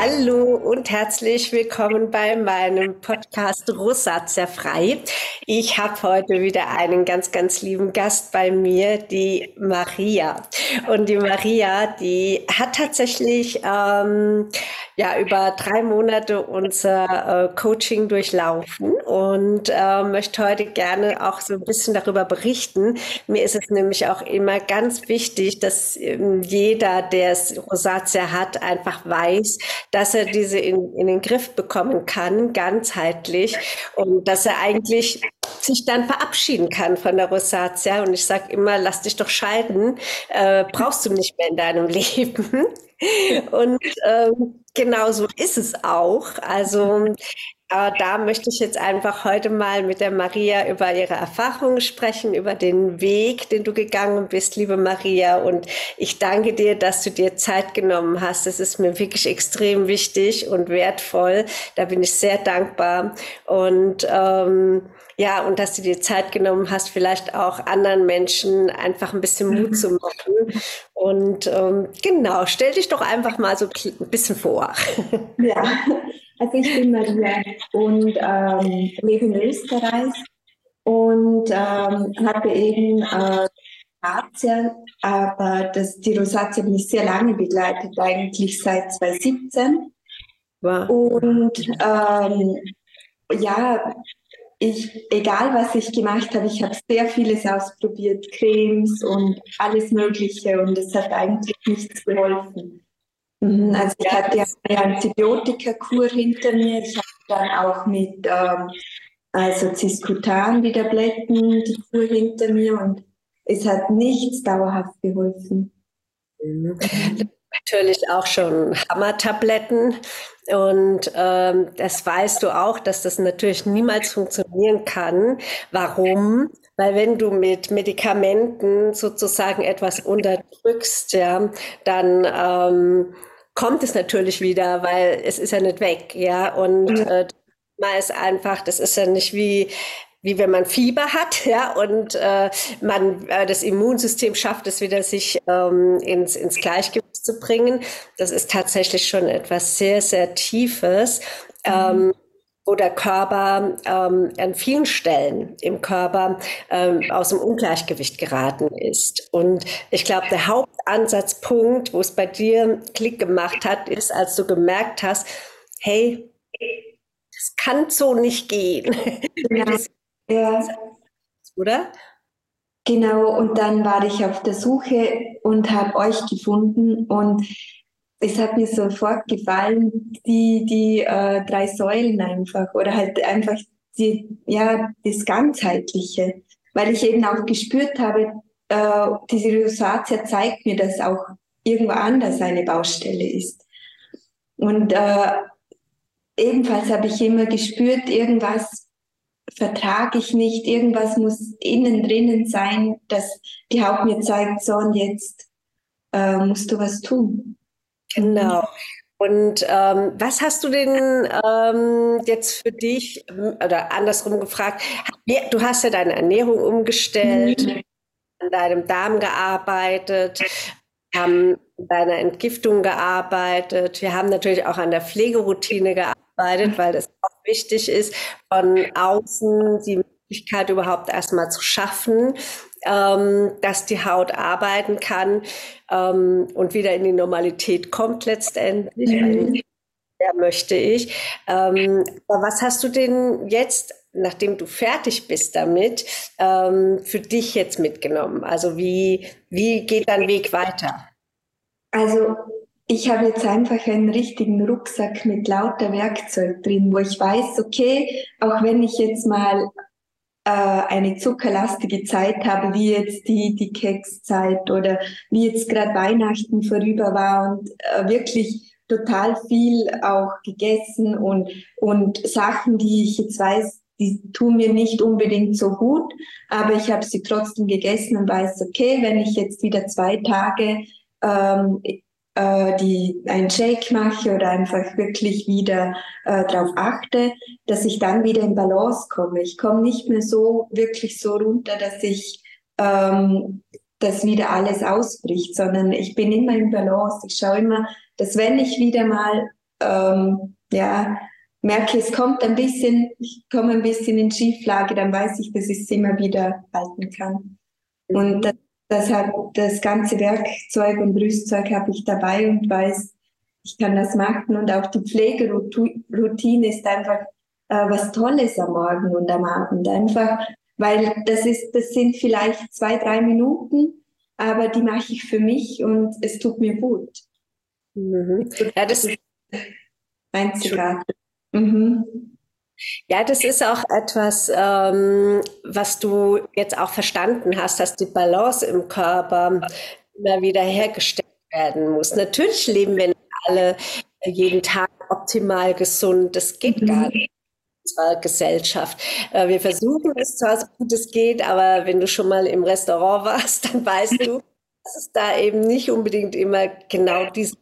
Hallo und herzlich willkommen bei meinem Podcast Rosatia frei. Ich habe heute wieder einen ganz, ganz lieben Gast bei mir, die Maria. Und die Maria, die hat tatsächlich ähm, ja über drei Monate unser äh, Coaching durchlaufen und äh, möchte heute gerne auch so ein bisschen darüber berichten. Mir ist es nämlich auch immer ganz wichtig, dass ähm, jeder, der Rosatia hat, einfach weiß, dass er diese in, in den Griff bekommen kann, ganzheitlich und dass er eigentlich sich dann verabschieden kann von der Rosatia. Und ich sage immer, lass dich doch scheiden, äh, brauchst du nicht mehr in deinem Leben. Und ähm, genau so ist es auch. Also äh, da möchte ich jetzt einfach heute mal mit der Maria über ihre Erfahrungen sprechen, über den Weg, den du gegangen bist, liebe Maria. Und ich danke dir, dass du dir Zeit genommen hast. Das ist mir wirklich extrem wichtig und wertvoll. Da bin ich sehr dankbar. Und ähm, ja, und dass du dir Zeit genommen hast, vielleicht auch anderen Menschen einfach ein bisschen Mut zu machen. Und ähm, genau, stell dich doch einfach mal so ein bisschen vor. Ja, also ich bin Maria und ähm, lebe in Österreich und ähm, habe eben äh, Rosatia, aber das, die Rosatia hat mich sehr lange begleitet, eigentlich seit 2017. Wow. Und ähm, ja, ich, egal was ich gemacht habe, ich habe sehr vieles ausprobiert, Cremes und alles Mögliche und es hat eigentlich nichts geholfen. Mhm, also ich hatte eine Antibiotikakur hinter mir, ich hatte dann auch mit ähm, also Ciscutan wieder Blätten die Kur hinter mir und es hat nichts dauerhaft geholfen. Natürlich auch schon Hammertabletten. Und ähm, das weißt du auch, dass das natürlich niemals funktionieren kann. Warum? Weil wenn du mit Medikamenten sozusagen etwas unterdrückst, ja, dann ähm, kommt es natürlich wieder, weil es ist ja nicht weg, ja. Und äh, man ist einfach, das ist ja nicht wie wie wenn man Fieber hat, ja, und äh, man äh, das Immunsystem schafft es wieder, sich ähm, ins, ins Gleichgewicht zu bringen. Das ist tatsächlich schon etwas sehr, sehr Tiefes. Mhm. Ähm, wo der Körper ähm, an vielen Stellen im Körper ähm, aus dem Ungleichgewicht geraten ist. Und ich glaube, der Hauptansatzpunkt, wo es bei dir Klick gemacht hat, ist, als du gemerkt hast, hey, das kann so nicht gehen. Ja. Ja. Oder? Genau, und dann war ich auf der Suche und habe euch gefunden und es hat mir sofort gefallen, die, die äh, drei Säulen einfach oder halt einfach die, ja, das Ganzheitliche, weil ich eben auch gespürt habe, äh, diese Rosatia zeigt mir, dass auch irgendwo anders eine Baustelle ist. Und äh, ebenfalls habe ich immer gespürt, irgendwas vertrage ich nicht, irgendwas muss innen drinnen sein, dass die Haut mir zeigt, so und jetzt äh, musst du was tun. Genau. Und ähm, was hast du denn ähm, jetzt für dich, oder andersrum gefragt, du hast ja deine Ernährung umgestellt, mhm. an deinem Darm gearbeitet, haben an deiner Entgiftung gearbeitet, wir haben natürlich auch an der Pflegeroutine gearbeitet, weil das wichtig ist, von außen die Möglichkeit überhaupt erstmal zu schaffen, ähm, dass die Haut arbeiten kann ähm, und wieder in die Normalität kommt letztendlich. Mhm. Ja, möchte ich. Ähm, was hast du denn jetzt, nachdem du fertig bist damit, ähm, für dich jetzt mitgenommen? Also wie, wie geht dein Weg weiter? Also ich habe jetzt einfach einen richtigen Rucksack mit lauter Werkzeug drin, wo ich weiß, okay, auch wenn ich jetzt mal äh, eine zuckerlastige Zeit habe, wie jetzt die, die Kekszeit oder wie jetzt gerade Weihnachten vorüber war und äh, wirklich total viel auch gegessen und, und Sachen, die ich jetzt weiß, die tun mir nicht unbedingt so gut, aber ich habe sie trotzdem gegessen und weiß, okay, wenn ich jetzt wieder zwei Tage ähm, äh, die einen Shake mache oder einfach wirklich wieder äh, darauf achte, dass ich dann wieder in Balance komme. Ich komme nicht mehr so wirklich so runter, dass ich ähm, dass wieder alles ausbricht, sondern ich bin immer in Balance. Ich schaue immer, dass wenn ich wieder mal ähm, ja, merke, es kommt ein bisschen, ich komme ein bisschen in Schieflage, dann weiß ich, dass ich es immer wieder halten kann. Und mhm. das, das, hat, das ganze Werkzeug und Rüstzeug habe ich dabei und weiß, ich kann das machen. Und auch die Pflegeroutine ist einfach äh, was Tolles am Morgen und am Abend. Einfach, weil das ist, das sind vielleicht zwei, drei Minuten, aber die mache ich für mich und es tut mir gut. Mhm. Ja, das ist einzigartig. Mhm. Ja, das ist auch etwas, ähm, was du jetzt auch verstanden hast, dass die Balance im Körper immer wieder hergestellt werden muss. Natürlich leben wir nicht alle jeden Tag optimal gesund. Das geht mhm. gar nicht unserer Gesellschaft. Äh, wir versuchen es zwar so gut es geht, aber wenn du schon mal im Restaurant warst, dann weißt du, dass es da eben nicht unbedingt immer genau diesen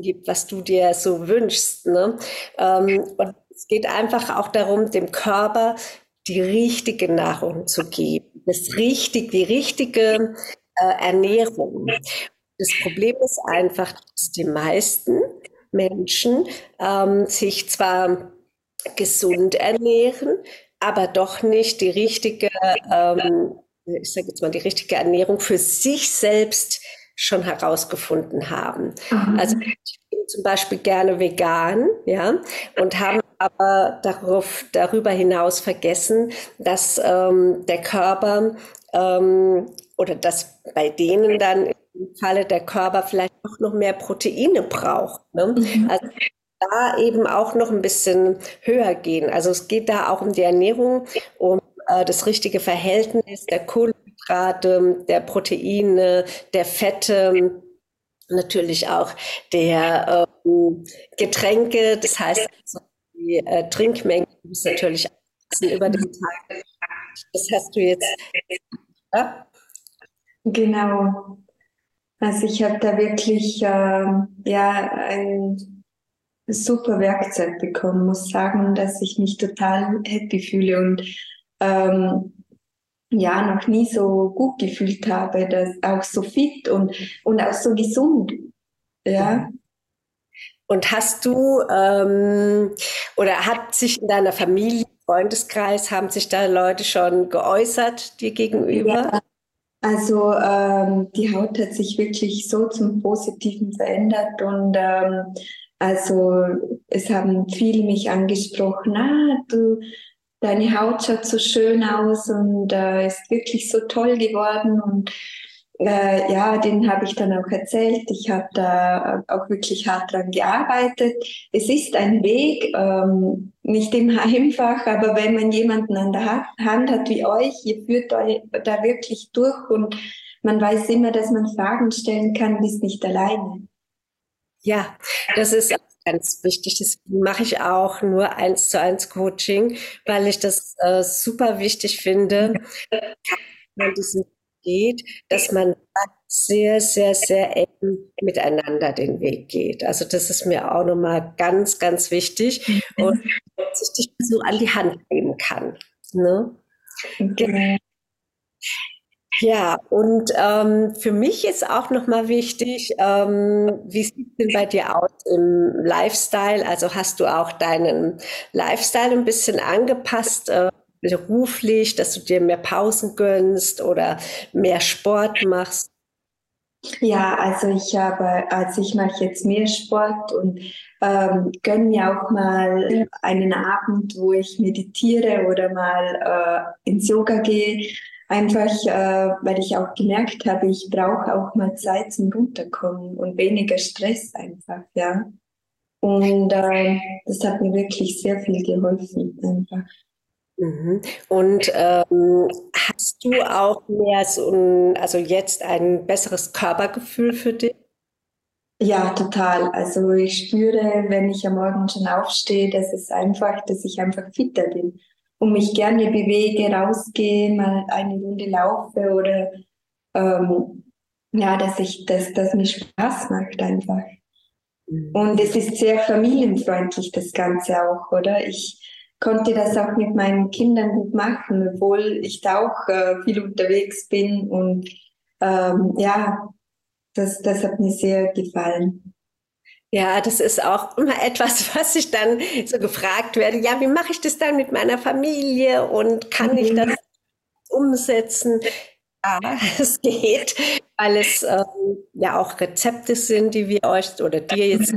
gibt, was du dir so wünschst. Ne? Ähm, und es geht einfach auch darum, dem Körper die richtige Nahrung zu geben, das richtig, die richtige äh, Ernährung. Das Problem ist einfach, dass die meisten Menschen ähm, sich zwar gesund ernähren, aber doch nicht die richtige, ähm, ich sage jetzt mal, die richtige Ernährung für sich selbst schon herausgefunden haben. Mhm. Also ich bin zum Beispiel gerne vegan, ja, und haben aber darauf, darüber hinaus vergessen, dass ähm, der Körper ähm, oder dass bei denen dann im Falle der Körper vielleicht auch noch mehr Proteine braucht. Ne? Mhm. Also da eben auch noch ein bisschen höher gehen. Also es geht da auch um die Ernährung, um äh, das richtige Verhältnis der Kohlenhydrate, der Proteine, der Fette, natürlich auch der äh, Getränke. Das heißt, also die äh, Trinkmenge muss natürlich über den Tag. Das hast du jetzt. Ja? Genau. Also ich habe da wirklich äh, ja ein super Werkzeug bekommen, muss sagen, dass ich mich total happy fühle und ähm, ja noch nie so gut gefühlt habe, dass auch so fit und und auch so gesund, ja. Und hast du ähm, oder hat sich in deiner Familie, Freundeskreis, haben sich da Leute schon geäußert dir gegenüber? Ja. Also ähm, die Haut hat sich wirklich so zum Positiven verändert und ähm, also es haben viele mich angesprochen, ah, du, deine Haut schaut so schön aus und äh, ist wirklich so toll geworden und äh, ja, den habe ich dann auch erzählt. Ich habe da auch wirklich hart dran gearbeitet. Es ist ein Weg, ähm, nicht immer einfach, aber wenn man jemanden an der Hand hat wie euch, ihr führt euch da wirklich durch und man weiß immer, dass man Fragen stellen kann, bist nicht alleine. Ja, das ist ganz wichtig. Das mache ich auch nur eins zu eins Coaching, weil ich das äh, super wichtig finde, man diesen geht, dass man sehr, sehr, sehr eng miteinander den Weg geht. Also das ist mir auch nochmal ganz, ganz wichtig und sich dich so an die Hand nehmen kann. Ne? Genau. Ja, und ähm, für mich ist auch nochmal wichtig, ähm, wie sieht es denn bei dir aus im Lifestyle? Also hast du auch deinen Lifestyle ein bisschen angepasst, äh, beruflich, dass du dir mehr Pausen gönnst oder mehr Sport machst? Ja, also ich habe, also ich mache jetzt mehr Sport und ähm, gönne mir auch mal einen Abend, wo ich meditiere oder mal äh, ins Yoga gehe. Einfach, äh, weil ich auch gemerkt habe, ich brauche auch mal Zeit zum Runterkommen und weniger Stress einfach, ja. Und äh, das hat mir wirklich sehr viel geholfen, einfach. Mhm. Und ähm, hast du auch mehr so ein, also jetzt ein besseres Körpergefühl für dich? Ja, total. Also ich spüre, wenn ich am Morgen schon aufstehe, dass es einfach, dass ich einfach fitter bin und mich gerne bewege, rausgehe, mal eine Runde laufe oder ähm, ja, dass ich, dass das mir Spaß macht einfach. Mhm. Und es ist sehr familienfreundlich, das Ganze auch, oder? Ich konnte das auch mit meinen Kindern gut machen, obwohl ich da auch äh, viel unterwegs bin und ähm, ja, das, das hat mir sehr gefallen. Ja, das ist auch immer etwas, was ich dann so gefragt werde. Ja, wie mache ich das dann mit meiner Familie und kann ich das umsetzen? Ja, es geht, weil es ähm, ja auch Rezepte sind, die wir euch oder dir jetzt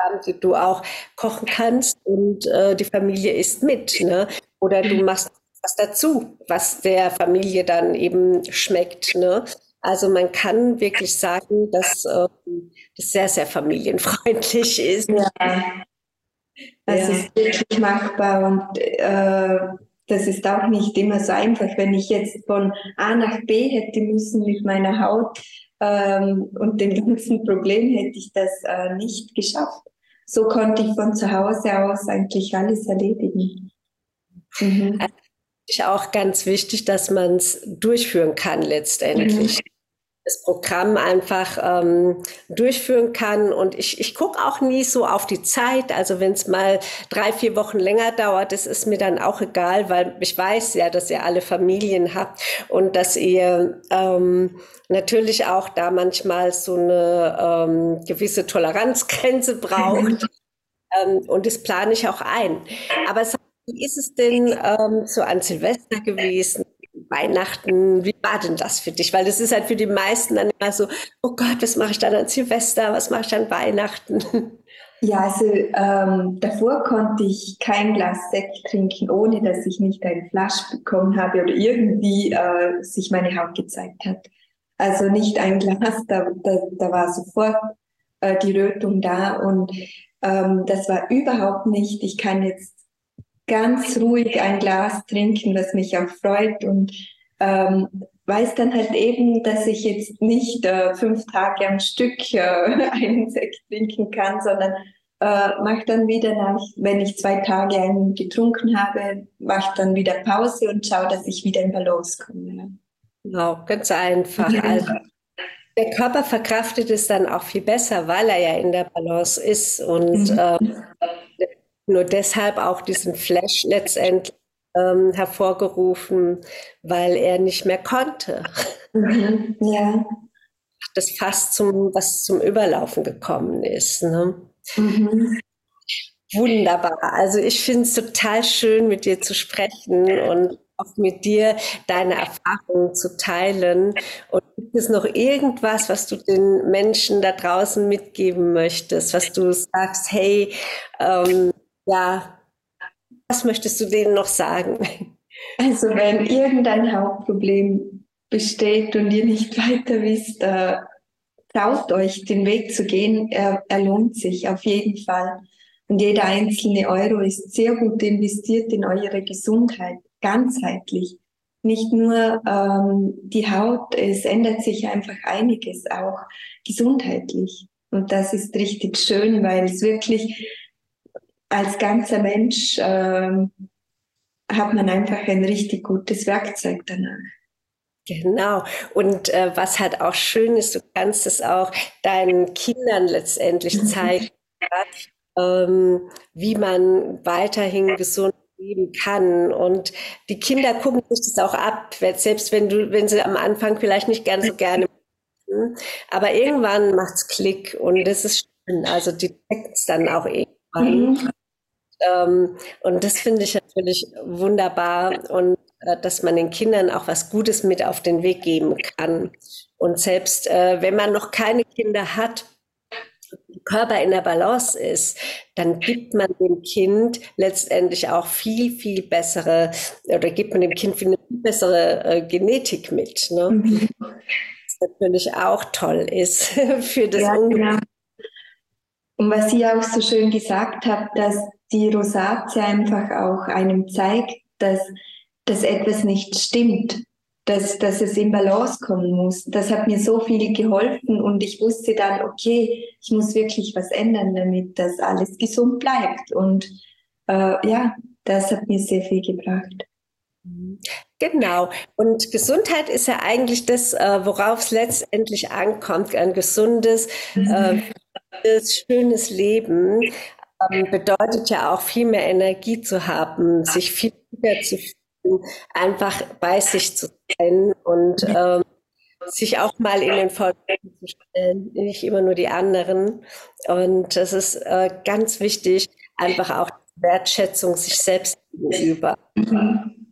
haben, die du auch kochen kannst und äh, die Familie isst mit. Ne? Oder du machst was dazu, was der Familie dann eben schmeckt. Ne? Also man kann wirklich sagen, dass äh, das sehr, sehr familienfreundlich ist. Ja, das ja. ist wirklich machbar und äh, das ist auch nicht immer so einfach. Wenn ich jetzt von A nach B hätte müssen mit meiner Haut ähm, und den ganzen Problemen, hätte ich das äh, nicht geschafft. So konnte ich von zu Hause aus eigentlich alles erledigen. Mhm. Also ist auch ganz wichtig, dass man es durchführen kann letztendlich. Mhm das Programm einfach ähm, durchführen kann. Und ich, ich gucke auch nie so auf die Zeit. Also wenn es mal drei, vier Wochen länger dauert, das ist mir dann auch egal, weil ich weiß ja, dass ihr alle Familien habt und dass ihr ähm, natürlich auch da manchmal so eine ähm, gewisse Toleranzgrenze braucht. ähm, und das plane ich auch ein. Aber wie ist es denn ähm, so an Silvester gewesen? Weihnachten, wie war denn das für dich? Weil das ist halt für die meisten dann immer so, oh Gott, was mache ich dann an Silvester, was mache ich an Weihnachten? Ja, also ähm, davor konnte ich kein Glas Sekt trinken, ohne dass ich nicht eine Flasche bekommen habe oder irgendwie äh, sich meine Haut gezeigt hat. Also nicht ein Glas, da, da, da war sofort äh, die Rötung da und ähm, das war überhaupt nicht, ich kann jetzt ganz ruhig ein Glas trinken, was mich auch freut und ähm, weiß dann halt eben, dass ich jetzt nicht äh, fünf Tage am Stück äh, einen Sekt trinken kann, sondern äh, mache dann wieder nach, wenn ich zwei Tage einen getrunken habe, mache dann wieder Pause und schaue, dass ich wieder in Balance komme. Genau, ganz einfach. Also, der Körper verkraftet es dann auch viel besser, weil er ja in der Balance ist und mhm. ähm, nur deshalb auch diesen Flash letztendlich ähm, hervorgerufen, weil er nicht mehr konnte. Mhm, ja. Das fast zum, was zum Überlaufen gekommen ist. Ne? Mhm. Wunderbar. Also ich finde es total schön, mit dir zu sprechen und auch mit dir deine Erfahrungen zu teilen. Und gibt es noch irgendwas, was du den Menschen da draußen mitgeben möchtest, was du sagst, hey, ähm, ja, was möchtest du denen noch sagen? Also wenn irgendein Hauptproblem besteht und ihr nicht weiter wisst, äh, traut euch, den Weg zu gehen. Er, er lohnt sich auf jeden Fall. Und jeder einzelne Euro ist sehr gut investiert in eure Gesundheit, ganzheitlich. Nicht nur ähm, die Haut, es ändert sich einfach einiges, auch gesundheitlich. Und das ist richtig schön, weil es wirklich als ganzer Mensch äh, hat man einfach ein richtig gutes Werkzeug danach. Genau. Und äh, was halt auch schön ist, du kannst es auch deinen Kindern letztendlich zeigen, ähm, wie man weiterhin gesund leben kann. Und die Kinder gucken sich das auch ab, selbst wenn du, wenn sie am Anfang vielleicht nicht ganz so gerne machen. Aber irgendwann macht's Klick und das ist schön. Also die checken es dann auch irgendwann. Mhm. Ähm, und das finde ich natürlich wunderbar und äh, dass man den Kindern auch was Gutes mit auf den Weg geben kann. Und selbst äh, wenn man noch keine Kinder hat, Körper in der Balance ist, dann gibt man dem Kind letztendlich auch viel, viel bessere oder gibt man dem Kind viel, viel bessere äh, Genetik mit. Ne? Mhm. Was natürlich auch toll ist für das ja, genau. Und was Sie auch so schön gesagt haben, dass die Rosatia einfach auch einem zeigt, dass, dass etwas nicht stimmt, dass, dass es in Balance kommen muss. Das hat mir so viel geholfen und ich wusste dann, okay, ich muss wirklich was ändern, damit das alles gesund bleibt. Und äh, ja, das hat mir sehr viel gebracht. Genau. Und Gesundheit ist ja eigentlich das, äh, worauf es letztendlich ankommt, ein gesundes, mhm. Äh, schönes Leben ähm, bedeutet ja auch viel mehr Energie zu haben, sich viel fitter zu fühlen, einfach bei sich zu sein und ähm, sich auch mal in den Vordergrund zu stellen, nicht immer nur die anderen. Und das ist äh, ganz wichtig, einfach auch Wertschätzung sich selbst gegenüber. Mhm.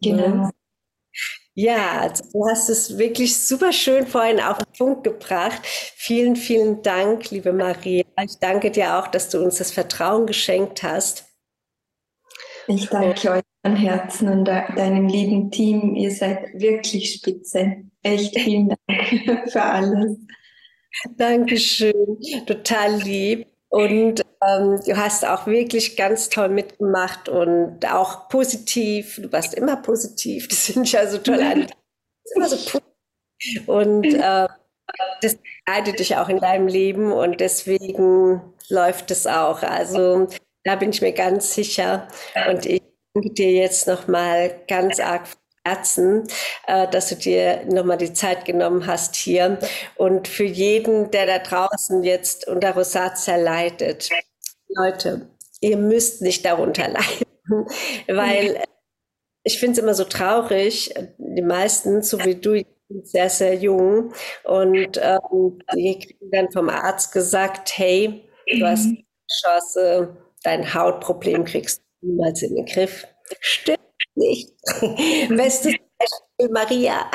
Genau. Ja, also du hast es wirklich super schön vorhin auf den Punkt gebracht. Vielen, vielen Dank, liebe Maria. Ich danke dir auch, dass du uns das Vertrauen geschenkt hast. Ich danke euch von Herzen und deinem lieben Team. Ihr seid wirklich spitze. Echt vielen Dank für alles. Dankeschön, total lieb. Und ähm, du hast auch wirklich ganz toll mitgemacht und auch positiv. Du warst immer positiv. Das finde ich also toll an. Immer so positiv. Und äh, das leitet dich auch in deinem Leben und deswegen läuft es auch. Also da bin ich mir ganz sicher. Und ich danke dir jetzt nochmal ganz arg Herzen, äh, dass du dir nochmal die Zeit genommen hast hier. Und für jeden, der da draußen jetzt unter Rosatia leidet, Leute, ihr müsst nicht darunter leiden, weil ich finde es immer so traurig, die meisten, so wie du, sind sehr, sehr jung und ähm, die kriegen dann vom Arzt gesagt, hey, du hast eine Chance, dein Hautproblem kriegst du niemals in den Griff. Stimmt nicht. Bestes Beispiel Maria.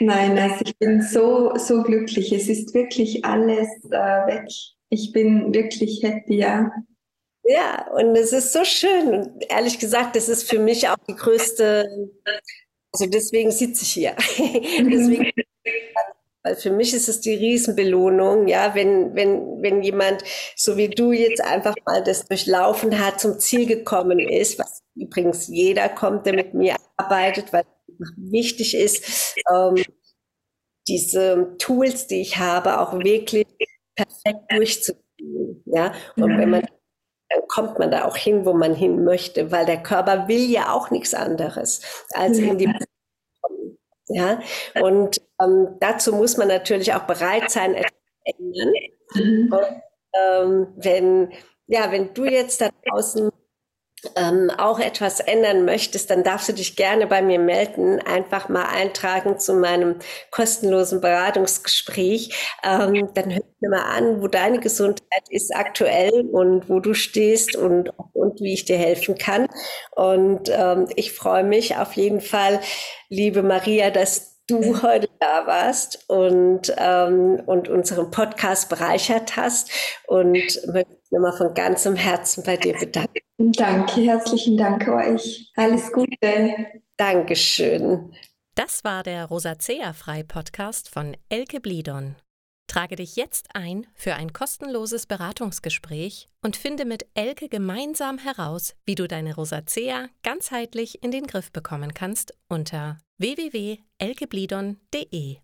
Nein, also ich bin so, so glücklich. Es ist wirklich alles äh, weg. Ich bin wirklich happy, ja. Ja, und es ist so schön. Und ehrlich gesagt, das ist für mich auch die größte, also deswegen sitze ich hier. deswegen weil für mich ist es die Riesenbelohnung, ja, wenn, wenn, wenn jemand, so wie du jetzt einfach mal das durchlaufen hat, zum Ziel gekommen ist, was übrigens jeder kommt, der mit mir arbeitet, weil es wichtig ist, ähm, diese Tools, die ich habe, auch wirklich perfekt durchzuziehen, ja. Und wenn man dann kommt man da auch hin, wo man hin möchte, weil der Körper will ja auch nichts anderes, als in die ja, und ähm, dazu muss man natürlich auch bereit sein, etwas zu ändern. Mhm. Und, ähm, wenn, ja, wenn du jetzt da draußen ähm, auch etwas ändern möchtest, dann darfst du dich gerne bei mir melden. Einfach mal eintragen zu meinem kostenlosen Beratungsgespräch. Ähm, dann hör mir mal an, wo deine Gesundheit ist aktuell und wo du stehst und, und wie ich dir helfen kann. Und ähm, ich freue mich auf jeden Fall, liebe Maria, dass du heute da warst und, ähm, und unseren Podcast bereichert hast und möchte mich nochmal von ganzem Herzen bei dir bedanken. Danke, herzlichen Dank euch. Alles Gute. Dankeschön. Das war der Rosacea Frei Podcast von Elke Blidon. Trage dich jetzt ein für ein kostenloses Beratungsgespräch und finde mit Elke gemeinsam heraus, wie du deine Rosacea ganzheitlich in den Griff bekommen kannst unter www.elkeblidon.de.